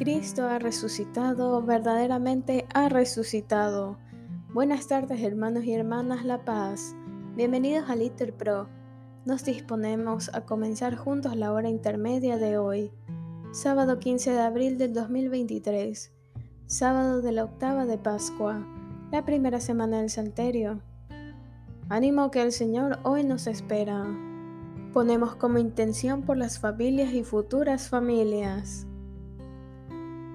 Cristo ha resucitado, verdaderamente ha resucitado. Buenas tardes hermanos y hermanas La Paz. Bienvenidos a Litter Pro. Nos disponemos a comenzar juntos la hora intermedia de hoy, sábado 15 de abril del 2023, sábado de la octava de Pascua, la primera semana del Salterio. Ánimo que el Señor hoy nos espera. Ponemos como intención por las familias y futuras familias.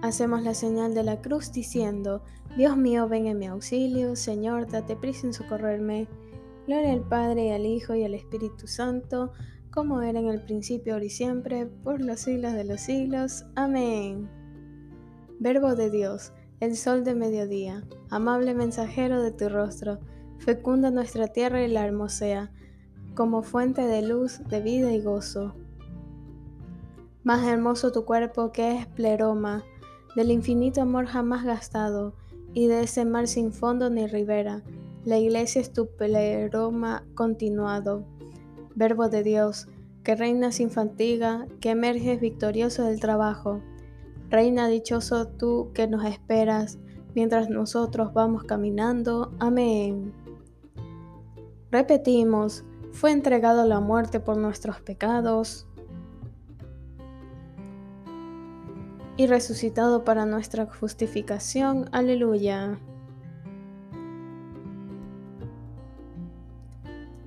Hacemos la señal de la cruz diciendo, Dios mío, ven en mi auxilio, Señor, date prisa en socorrerme. Gloria al Padre, y al Hijo, y al Espíritu Santo, como era en el principio, ahora y siempre, por los siglos de los siglos. Amén. Verbo de Dios, el sol de mediodía, amable mensajero de tu rostro, fecunda nuestra tierra y la hermosea, como fuente de luz, de vida y gozo. Más hermoso tu cuerpo que es pleroma, del infinito amor jamás gastado, y de ese mar sin fondo ni ribera. La iglesia es tu pleroma continuado. Verbo de Dios, que reina sin fatiga, que emerges victorioso del trabajo. Reina dichoso tú que nos esperas, mientras nosotros vamos caminando. Amén. Repetimos, fue entregado la muerte por nuestros pecados y resucitado para nuestra justificación. Aleluya.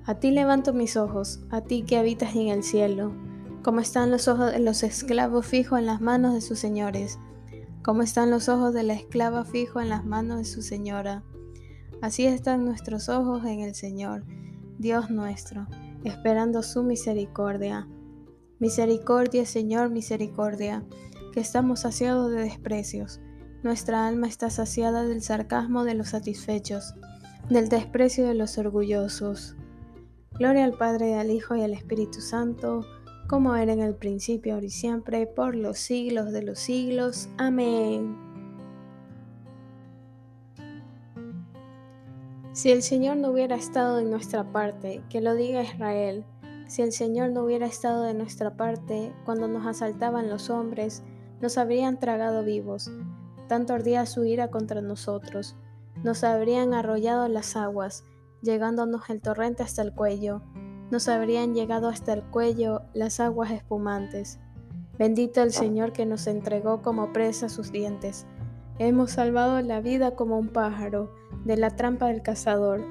A ti levanto mis ojos, a ti que habitas en el cielo, como están los ojos de los esclavos fijos en las manos de sus señores, como están los ojos de la esclava fijos en las manos de su señora. Así están nuestros ojos en el Señor, Dios nuestro, esperando su misericordia. Misericordia, Señor, misericordia estamos saciados de desprecios. Nuestra alma está saciada del sarcasmo de los satisfechos, del desprecio de los orgullosos. Gloria al Padre, al Hijo y al Espíritu Santo, como era en el principio, ahora y siempre, por los siglos de los siglos. Amén. Si el Señor no hubiera estado en nuestra parte, que lo diga Israel, si el Señor no hubiera estado de nuestra parte cuando nos asaltaban los hombres, nos habrían tragado vivos, tanto ardía su ira contra nosotros, nos habrían arrollado las aguas, llegándonos el torrente hasta el cuello, nos habrían llegado hasta el cuello las aguas espumantes. Bendito el Señor que nos entregó como presa sus dientes. Hemos salvado la vida como un pájaro de la trampa del cazador.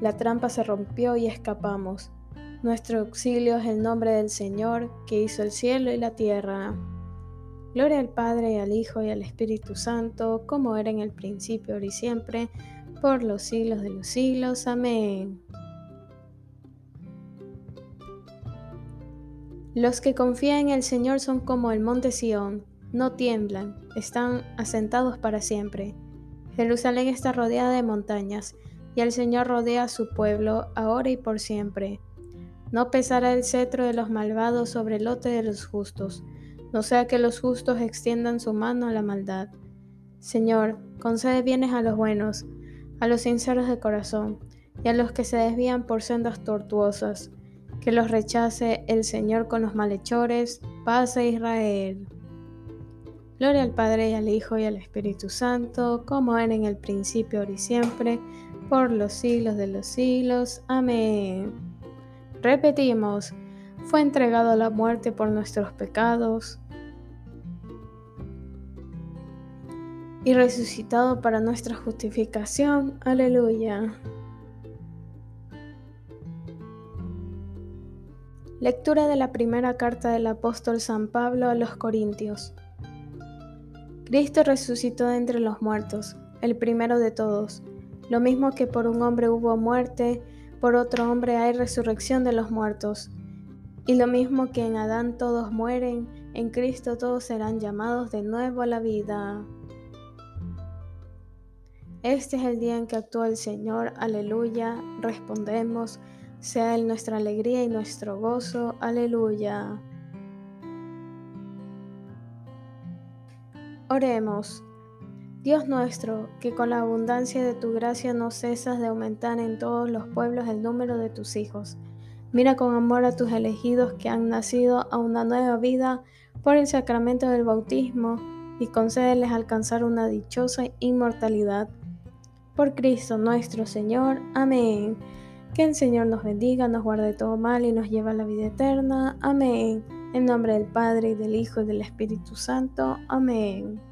La trampa se rompió y escapamos. Nuestro auxilio es el nombre del Señor que hizo el cielo y la tierra. Gloria al Padre, al Hijo y al Espíritu Santo, como era en el principio, ahora y siempre, por los siglos de los siglos. Amén. Los que confían en el Señor son como el monte Sión, no tiemblan, están asentados para siempre. Jerusalén está rodeada de montañas, y el Señor rodea a su pueblo, ahora y por siempre. No pesará el cetro de los malvados sobre el lote de los justos, no sea que los justos extiendan su mano a la maldad. Señor, concede bienes a los buenos, a los sinceros de corazón, y a los que se desvían por sendas tortuosas. Que los rechace el Señor con los malhechores. Paz a Israel. Gloria al Padre y al Hijo y al Espíritu Santo, como era en el principio, ahora y siempre, por los siglos de los siglos. Amén. Repetimos, fue entregado a la muerte por nuestros pecados y resucitado para nuestra justificación. Aleluya. Lectura de la primera carta del apóstol San Pablo a los Corintios. Cristo resucitó de entre los muertos, el primero de todos. Lo mismo que por un hombre hubo muerte, por otro hombre hay resurrección de los muertos. Y lo mismo que en Adán todos mueren, en Cristo todos serán llamados de nuevo a la vida. Este es el día en que actúa el Señor, aleluya. Respondemos, sea Él nuestra alegría y nuestro gozo, aleluya. Oremos. Dios nuestro, que con la abundancia de tu gracia no cesas de aumentar en todos los pueblos el número de tus hijos. Mira con amor a tus elegidos que han nacido a una nueva vida por el sacramento del bautismo y concédeles alcanzar una dichosa inmortalidad. Por Cristo nuestro Señor. Amén. Que el Señor nos bendiga, nos guarde todo mal y nos lleve a la vida eterna. Amén. En nombre del Padre, y del Hijo, y del Espíritu Santo. Amén.